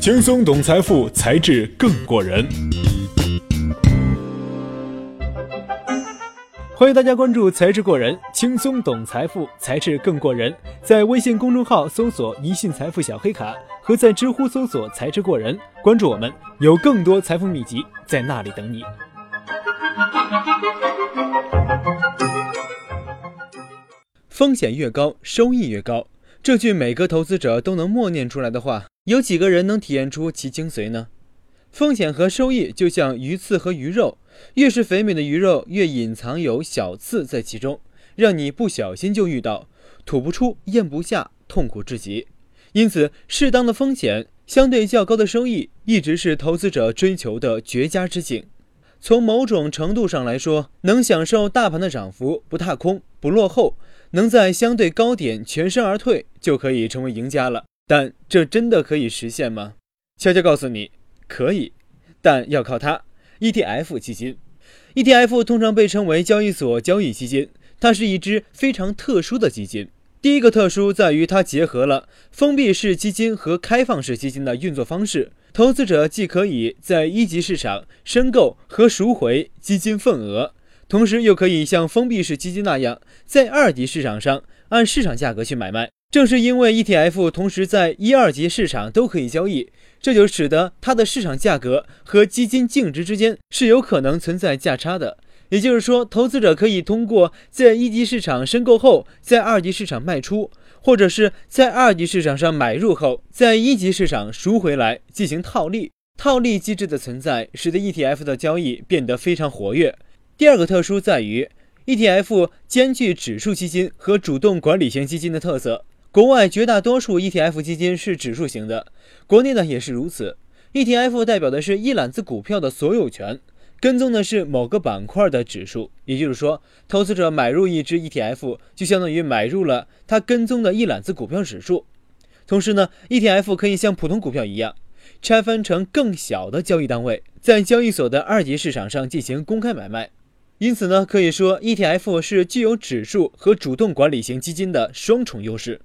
轻松懂财富，才智更过人。欢迎大家关注“才智过人”，轻松懂财富，才智更过人。在微信公众号搜索“一信财富小黑卡”，和在知乎搜索“才智过人”，关注我们，有更多财富秘籍在那里等你。风险越高，收益越高。这句每个投资者都能默念出来的话，有几个人能体验出其精髓呢？风险和收益就像鱼刺和鱼肉，越是肥美的鱼肉，越隐藏有小刺在其中，让你不小心就遇到，吐不出、咽不下，痛苦至极。因此，适当的风险，相对较高的收益，一直是投资者追求的绝佳之境。从某种程度上来说，能享受大盘的涨幅，不踏空，不落后。能在相对高点全身而退，就可以成为赢家了。但这真的可以实现吗？悄悄告诉你，可以，但要靠它。ETF 基金，ETF 通常被称为交易所交易基金，它是一支非常特殊的基金。第一个特殊在于它结合了封闭式基金和开放式基金的运作方式，投资者既可以在一级市场申购和赎回基金份额。同时又可以像封闭式基金那样，在二级市场上按市场价格去买卖。正是因为 ETF 同时在一二级市场都可以交易，这就使得它的市场价格和基金净值之间是有可能存在价差的。也就是说，投资者可以通过在一级市场申购后，在二级市场卖出，或者是在二级市场上买入后，在一级市场赎回来进行套利。套利机制的存在，使得 ETF 的交易变得非常活跃。第二个特殊在于，ETF 兼具指数基金和主动管理型基金的特色。国外绝大多数 ETF 基金是指数型的，国内呢也是如此。ETF 代表的是一揽子股票的所有权，跟踪的是某个板块的指数。也就是说，投资者买入一只 ETF，就相当于买入了他跟踪的一揽子股票指数。同时呢，ETF 可以像普通股票一样，拆分成更小的交易单位，在交易所的二级市场上进行公开买卖。因此呢，可以说 ETF 是具有指数和主动管理型基金的双重优势。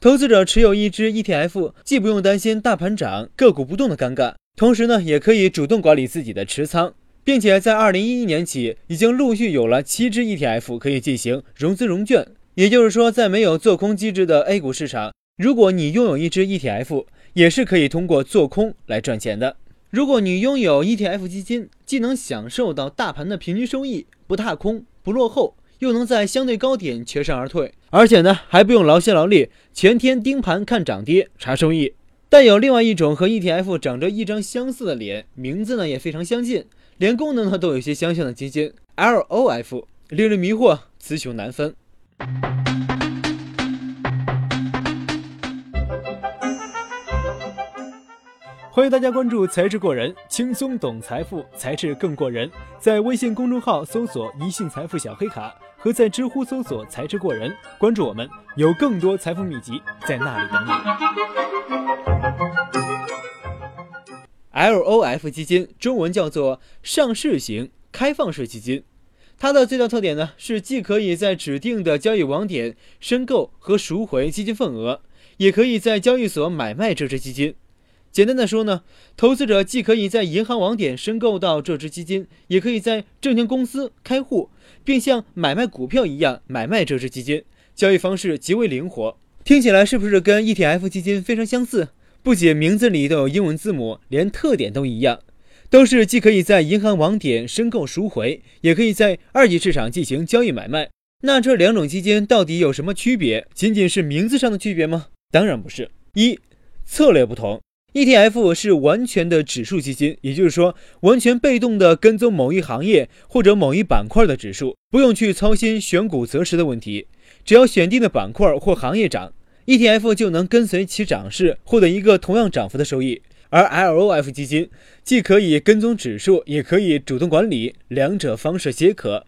投资者持有一只 ETF，既不用担心大盘涨个股不动的尴尬，同时呢，也可以主动管理自己的持仓，并且在2011年起，已经陆续有了七只 ETF 可以进行融资融券。也就是说，在没有做空机制的 A 股市场，如果你拥有一只 ETF，也是可以通过做空来赚钱的。如果你拥有 ETF 基金，既能享受到大盘的平均收益，不踏空，不落后，又能在相对高点全身而退，而且呢还不用劳心劳力，全天盯盘看涨跌查收益。但有另外一种和 ETF 长着一张相似的脸，名字呢也非常相近，连功能呢都有些相像的基金 LOF，令人迷惑，雌雄难分。欢迎大家关注“才智过人”，轻松懂财富，才智更过人。在微信公众号搜索“一信财富小黑卡”，和在知乎搜索“才智过人”，关注我们，有更多财富秘籍在那里等你。LOF 基金中文叫做上市型开放式基金，它的最大特点呢是既可以在指定的交易网点申购和赎回基金份额，也可以在交易所买卖这只基金。简单的说呢，投资者既可以在银行网点申购到这只基金，也可以在证券公司开户，并像买卖股票一样买卖这只基金，交易方式极为灵活。听起来是不是跟 ETF 基金非常相似？不仅名字里都有英文字母，连特点都一样，都是既可以在银行网点申购赎回，也可以在二级市场进行交易买卖。那这两种基金到底有什么区别？仅仅是名字上的区别吗？当然不是。一，策略不同。ETF 是完全的指数基金，也就是说，完全被动的跟踪某一行业或者某一板块的指数，不用去操心选股择时的问题。只要选定的板块或行业涨，ETF 就能跟随其涨势，获得一个同样涨幅的收益。而 LOF 基金既可以跟踪指数，也可以主动管理，两者方式皆可。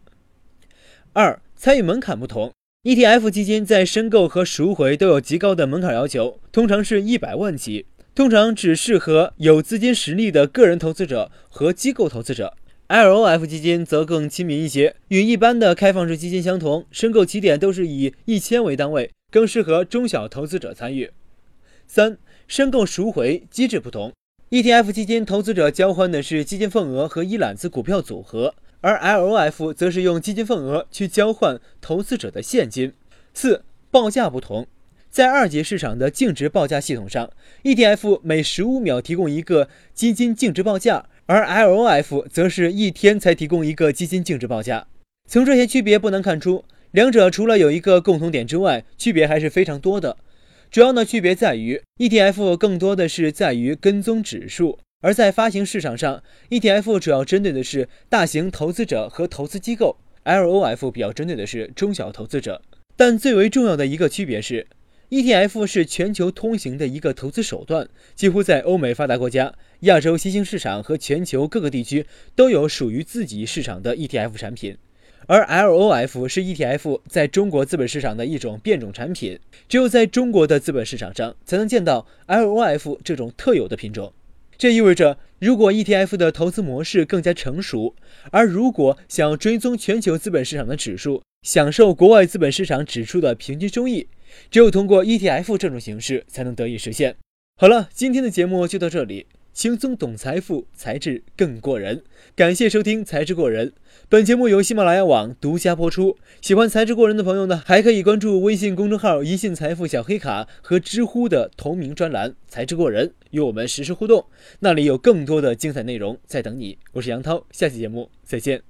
二、参与门槛不同，ETF 基金在申购和赎回都有极高的门槛要求，通常是一百万起。通常只适合有资金实力的个人投资者和机构投资者。LOF 基金则更亲民一些，与一般的开放式基金相同，申购起点都是以一千为单位，更适合中小投资者参与。三、申购赎回机制不同。ETF 基金投资者交换的是基金份额和一揽子股票组合，而 LOF 则是用基金份额去交换投资者的现金。四、报价不同。在二级市场的净值报价系统上，ETF 每十五秒提供一个基金净值报价，而 LOF 则是一天才提供一个基金净值报价。从这些区别不难看出，两者除了有一个共同点之外，区别还是非常多的。主要的区别在于，ETF 更多的是在于跟踪指数，而在发行市场上，ETF 主要针对的是大型投资者和投资机构，LOF 比较针对的是中小投资者。但最为重要的一个区别是，ETF 是全球通行的一个投资手段，几乎在欧美发达国家、亚洲新兴市场和全球各个地区都有属于自己市场的 ETF 产品。而 LOF 是 ETF 在中国资本市场的一种变种产品，只有在中国的资本市场上才能见到 LOF 这种特有的品种。这意味着，如果 ETF 的投资模式更加成熟，而如果想追踪全球资本市场的指数，享受国外资本市场指数的平均收益，只有通过 ETF 这种形式才能得以实现。好了，今天的节目就到这里。轻松懂财富，才智更过人。感谢收听《才智过人》，本节目由喜马拉雅网独家播出。喜欢才智过人的朋友呢，还可以关注微信公众号“一信财富小黑卡”和知乎的同名专栏“才智过人”，与我们实时互动。那里有更多的精彩内容在等你。我是杨涛，下期节目再见。